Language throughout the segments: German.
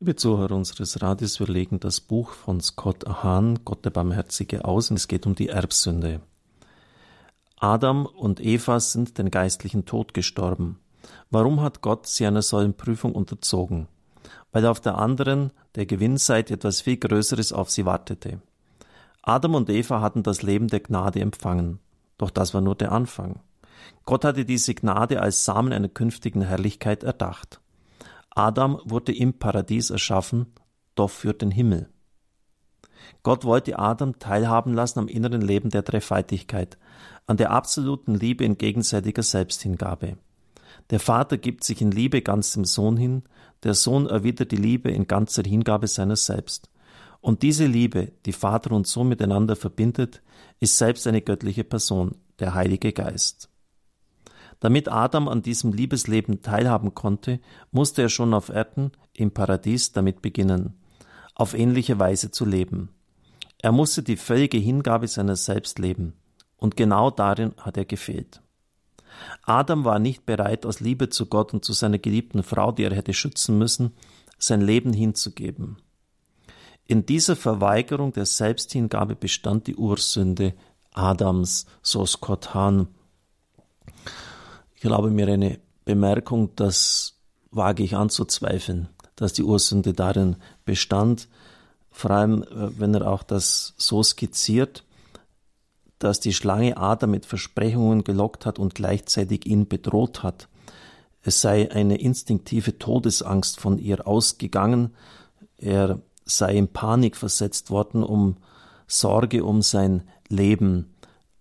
Liebe Zuhörer unseres Radios, wir legen das Buch von Scott Hahn, Gott der Barmherzige, aus und es geht um die Erbsünde. Adam und Eva sind den geistlichen Tod gestorben. Warum hat Gott sie einer solchen Prüfung unterzogen? Weil auf der anderen, der Gewinnseite, etwas viel Größeres auf sie wartete. Adam und Eva hatten das Leben der Gnade empfangen. Doch das war nur der Anfang. Gott hatte diese Gnade als Samen einer künftigen Herrlichkeit erdacht. Adam wurde im Paradies erschaffen, doch für den Himmel. Gott wollte Adam teilhaben lassen am inneren Leben der Dreifaltigkeit, an der absoluten Liebe in gegenseitiger Selbsthingabe. Der Vater gibt sich in Liebe ganz dem Sohn hin, der Sohn erwidert die Liebe in ganzer Hingabe seiner selbst. Und diese Liebe, die Vater und Sohn miteinander verbindet, ist selbst eine göttliche Person, der Heilige Geist. Damit Adam an diesem Liebesleben teilhaben konnte, musste er schon auf Erden, im Paradies, damit beginnen, auf ähnliche Weise zu leben. Er musste die völlige Hingabe seiner selbst leben, und genau darin hat er gefehlt. Adam war nicht bereit, aus Liebe zu Gott und zu seiner geliebten Frau, die er hätte schützen müssen, sein Leben hinzugeben. In dieser Verweigerung der Selbsthingabe bestand die Ursünde Adams, so Scott Hahn. Ich glaube mir eine Bemerkung, das wage ich anzuzweifeln, dass die Ursünde darin bestand, vor allem äh, wenn er auch das so skizziert, dass die Schlange Adam mit Versprechungen gelockt hat und gleichzeitig ihn bedroht hat. Es sei eine instinktive Todesangst von ihr ausgegangen, er sei in Panik versetzt worden um Sorge um sein Leben.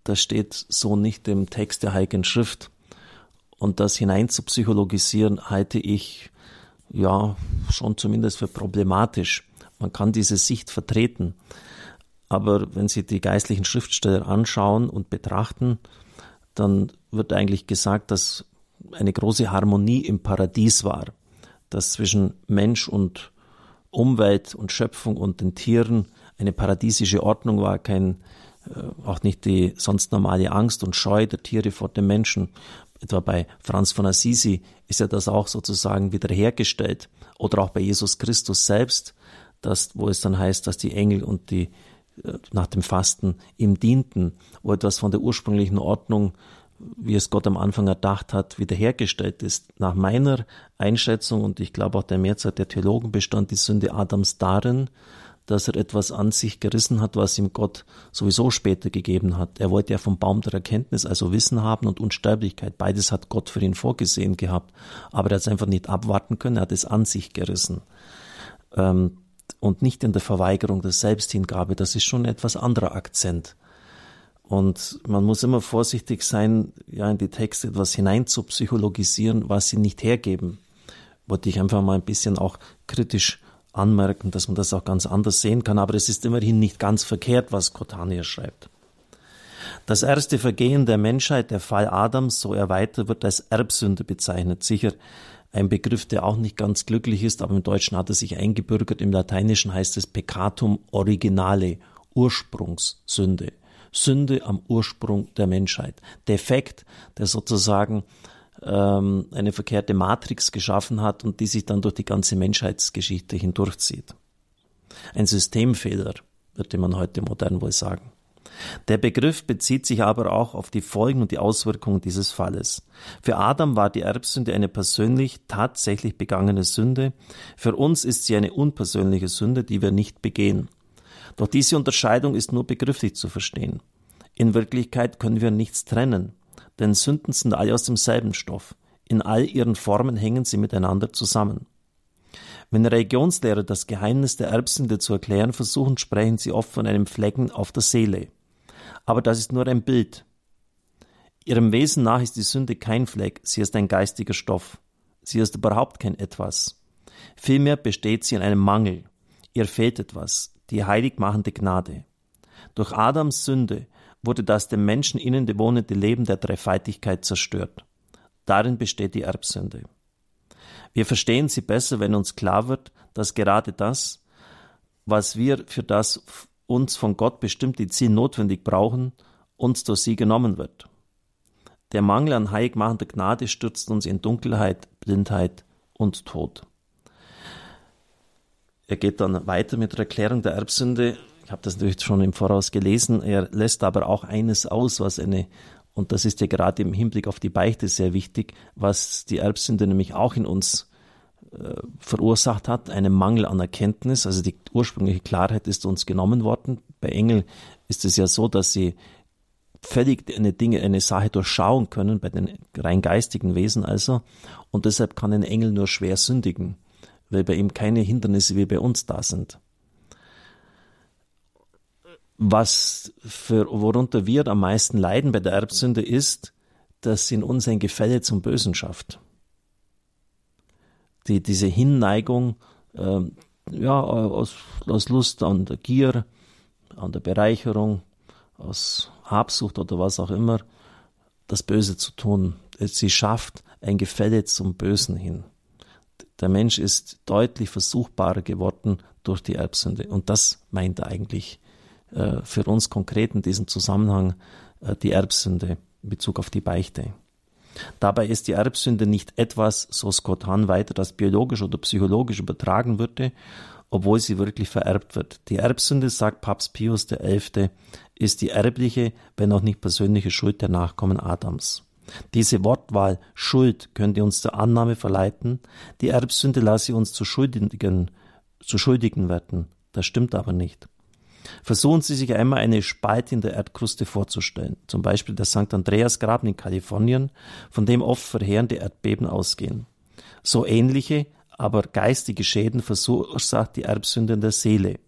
Das steht so nicht im Text der Heiligen Schrift. Und das hinein zu psychologisieren, halte ich ja schon zumindest für problematisch. Man kann diese Sicht vertreten. Aber wenn Sie die geistlichen Schriftsteller anschauen und betrachten, dann wird eigentlich gesagt, dass eine große Harmonie im Paradies war, dass zwischen Mensch und Umwelt und Schöpfung und den Tieren eine paradiesische Ordnung war, kein, äh, auch nicht die sonst normale Angst und Scheu der Tiere vor dem Menschen. Etwa bei Franz von Assisi ist ja das auch sozusagen wiederhergestellt. Oder auch bei Jesus Christus selbst, das, wo es dann heißt, dass die Engel und die äh, nach dem Fasten ihm dienten, wo etwas von der ursprünglichen Ordnung, wie es Gott am Anfang erdacht hat, wiederhergestellt ist. Nach meiner Einschätzung und ich glaube auch der Mehrzahl der Theologen bestand die Sünde Adams darin, dass er etwas an sich gerissen hat, was ihm Gott sowieso später gegeben hat. Er wollte ja vom Baum der Erkenntnis, also Wissen haben und Unsterblichkeit. Beides hat Gott für ihn vorgesehen gehabt. Aber er hat es einfach nicht abwarten können, er hat es an sich gerissen. Ähm, und nicht in der Verweigerung der Selbsthingabe. Das ist schon ein etwas anderer Akzent. Und man muss immer vorsichtig sein, ja, in die Texte etwas hinein zu psychologisieren, was sie nicht hergeben. Wollte ich einfach mal ein bisschen auch kritisch anmerken, dass man das auch ganz anders sehen kann. Aber es ist immerhin nicht ganz verkehrt, was Kotania schreibt. Das erste Vergehen der Menschheit, der Fall Adams, so er weiter, wird als Erbsünde bezeichnet. Sicher ein Begriff, der auch nicht ganz glücklich ist, aber im Deutschen hat er sich eingebürgert. Im Lateinischen heißt es Peccatum originale, Ursprungssünde. Sünde am Ursprung der Menschheit. Defekt, der sozusagen ähm, eine verkehrte Matrix geschaffen hat und die sich dann durch die ganze Menschheitsgeschichte hindurchzieht. Ein Systemfehler, würde man heute modern wohl sagen. Der Begriff bezieht sich aber auch auf die Folgen und die Auswirkungen dieses Falles. Für Adam war die Erbsünde eine persönlich tatsächlich begangene Sünde, für uns ist sie eine unpersönliche Sünde, die wir nicht begehen. Doch diese Unterscheidung ist nur begrifflich zu verstehen. In Wirklichkeit können wir nichts trennen, denn Sünden sind alle aus demselben Stoff. In all ihren Formen hängen sie miteinander zusammen. Wenn Religionslehrer das Geheimnis der Erbsünde zu erklären versuchen, sprechen sie oft von einem Flecken auf der Seele. Aber das ist nur ein Bild. Ihrem Wesen nach ist die Sünde kein Fleck, sie ist ein geistiger Stoff. Sie ist überhaupt kein Etwas. Vielmehr besteht sie in einem Mangel. Ihr fehlt etwas, die heiligmachende Gnade. Durch Adams Sünde wurde das dem Menschen innen bewohnende Leben der Dreifaltigkeit zerstört. Darin besteht die Erbsünde. Wir verstehen sie besser, wenn uns klar wird, dass gerade das, was wir für das uns von Gott bestimmte Ziel notwendig brauchen, uns durch sie genommen wird. Der Mangel an heiligmachender Gnade stürzt uns in Dunkelheit, Blindheit und Tod. Er geht dann weiter mit der Erklärung der Erbsünde. Ich habe das natürlich schon im Voraus gelesen. Er lässt aber auch eines aus, was eine, und das ist ja gerade im Hinblick auf die Beichte sehr wichtig, was die Erbsünde nämlich auch in uns äh, verursacht hat, einen Mangel an Erkenntnis. Also die ursprüngliche Klarheit ist uns genommen worden. Bei Engeln ist es ja so, dass sie völlig eine Dinge, eine Sache durchschauen können, bei den rein geistigen Wesen also. Und deshalb kann ein Engel nur schwer sündigen, weil bei ihm keine Hindernisse wie bei uns da sind. Was für, worunter wir am meisten leiden bei der Erbsünde ist, dass in uns ein Gefälle zum Bösen schafft. Die, diese Hinneigung, äh, ja, aus, aus Lust an der Gier, an der Bereicherung, aus Habsucht oder was auch immer, das Böse zu tun. Sie schafft ein Gefälle zum Bösen hin. Der Mensch ist deutlich versuchbarer geworden durch die Erbsünde. Und das meint eigentlich äh, für uns konkret in diesem Zusammenhang äh, die Erbsünde in Bezug auf die Beichte. Dabei ist die Erbsünde nicht etwas, so Scott Hahn weiter, das biologisch oder psychologisch übertragen würde, obwohl sie wirklich vererbt wird. Die Erbsünde, sagt Papst Pius XI., ist die erbliche, wenn auch nicht persönliche Schuld der Nachkommen Adams. Diese Wortwahl Schuld könnte uns zur Annahme verleiten, die Erbsünde lasse uns zu Schuldigen, zu Schuldigen werden. Das stimmt aber nicht. Versuchen Sie sich einmal eine Spalte in der Erdkruste vorzustellen, zum Beispiel das St. Andreas Graben in Kalifornien, von dem oft verheerende Erdbeben ausgehen. So ähnliche, aber geistige Schäden verursacht die Erbsünde in der Seele.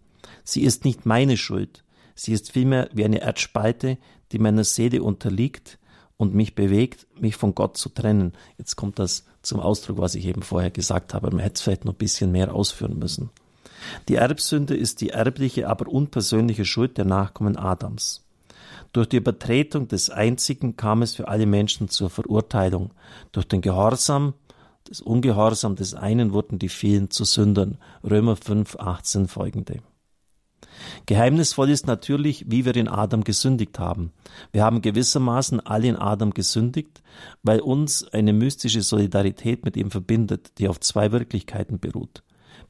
Sie ist nicht meine Schuld, sie ist vielmehr wie eine Erdspalte, die meiner Seele unterliegt und mich bewegt, mich von Gott zu trennen. Jetzt kommt das zum Ausdruck, was ich eben vorher gesagt habe. Man hätte es vielleicht noch ein bisschen mehr ausführen müssen. Die Erbsünde ist die erbliche, aber unpersönliche Schuld der Nachkommen Adams. Durch die Übertretung des Einzigen kam es für alle Menschen zur Verurteilung. Durch den Gehorsam des Ungehorsam des einen wurden die vielen zu Sündern. Römer 5, 18 folgende. Geheimnisvoll ist natürlich, wie wir in Adam gesündigt haben. Wir haben gewissermaßen alle in Adam gesündigt, weil uns eine mystische Solidarität mit ihm verbindet, die auf zwei Wirklichkeiten beruht.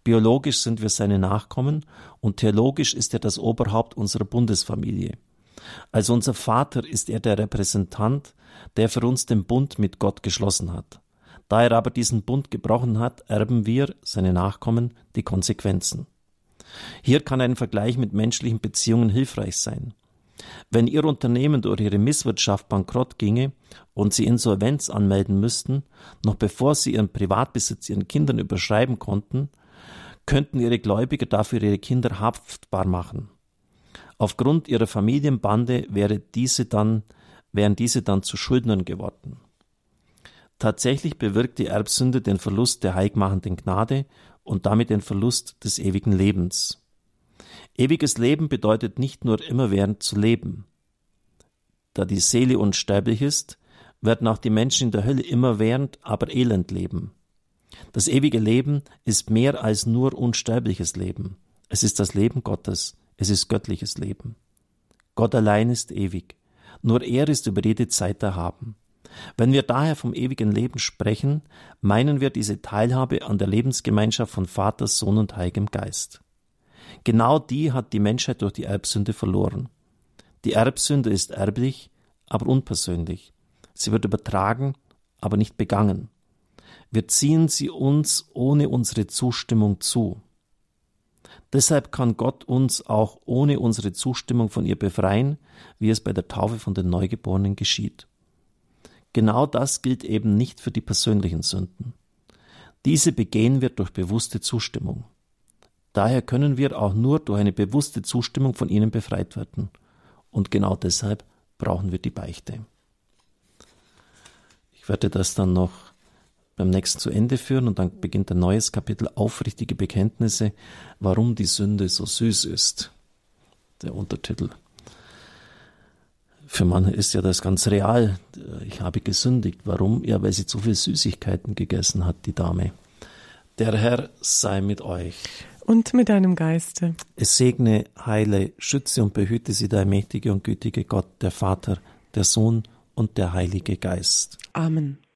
Biologisch sind wir seine Nachkommen und theologisch ist er das Oberhaupt unserer Bundesfamilie. Als unser Vater ist er der Repräsentant, der für uns den Bund mit Gott geschlossen hat. Da er aber diesen Bund gebrochen hat, erben wir, seine Nachkommen, die Konsequenzen. Hier kann ein Vergleich mit menschlichen Beziehungen hilfreich sein. Wenn Ihr Unternehmen durch Ihre Misswirtschaft bankrott ginge und Sie Insolvenz anmelden müssten, noch bevor Sie Ihren Privatbesitz Ihren Kindern überschreiben konnten, könnten Ihre Gläubiger dafür Ihre Kinder haftbar machen. Aufgrund Ihrer Familienbande wäre diese dann, wären diese dann zu Schuldnern geworden. Tatsächlich bewirkt die Erbsünde den Verlust der heilmachenden Gnade und damit den Verlust des ewigen Lebens. Ewiges Leben bedeutet nicht nur immerwährend zu leben. Da die Seele unsterblich ist, werden auch die Menschen in der Hölle immerwährend, aber elend leben. Das ewige Leben ist mehr als nur unsterbliches Leben. Es ist das Leben Gottes, es ist göttliches Leben. Gott allein ist ewig, nur er ist über jede Zeit erhaben. Wenn wir daher vom ewigen Leben sprechen, meinen wir diese Teilhabe an der Lebensgemeinschaft von Vater, Sohn und Heiligem Geist. Genau die hat die Menschheit durch die Erbsünde verloren. Die Erbsünde ist erblich, aber unpersönlich. Sie wird übertragen, aber nicht begangen. Wir ziehen sie uns ohne unsere Zustimmung zu. Deshalb kann Gott uns auch ohne unsere Zustimmung von ihr befreien, wie es bei der Taufe von den Neugeborenen geschieht. Genau das gilt eben nicht für die persönlichen Sünden. Diese begehen wir durch bewusste Zustimmung. Daher können wir auch nur durch eine bewusste Zustimmung von ihnen befreit werden. Und genau deshalb brauchen wir die Beichte. Ich werde das dann noch beim nächsten zu Ende führen und dann beginnt ein neues Kapitel Aufrichtige Bekenntnisse, warum die Sünde so süß ist. Der Untertitel. Für manche ist ja das ganz real. Ich habe gesündigt. Warum? Ja, weil sie zu viel Süßigkeiten gegessen hat, die Dame. Der Herr sei mit euch. Und mit deinem Geiste. Es segne, heile, schütze und behüte sie der mächtige und gütige Gott, der Vater, der Sohn und der Heilige Geist. Amen.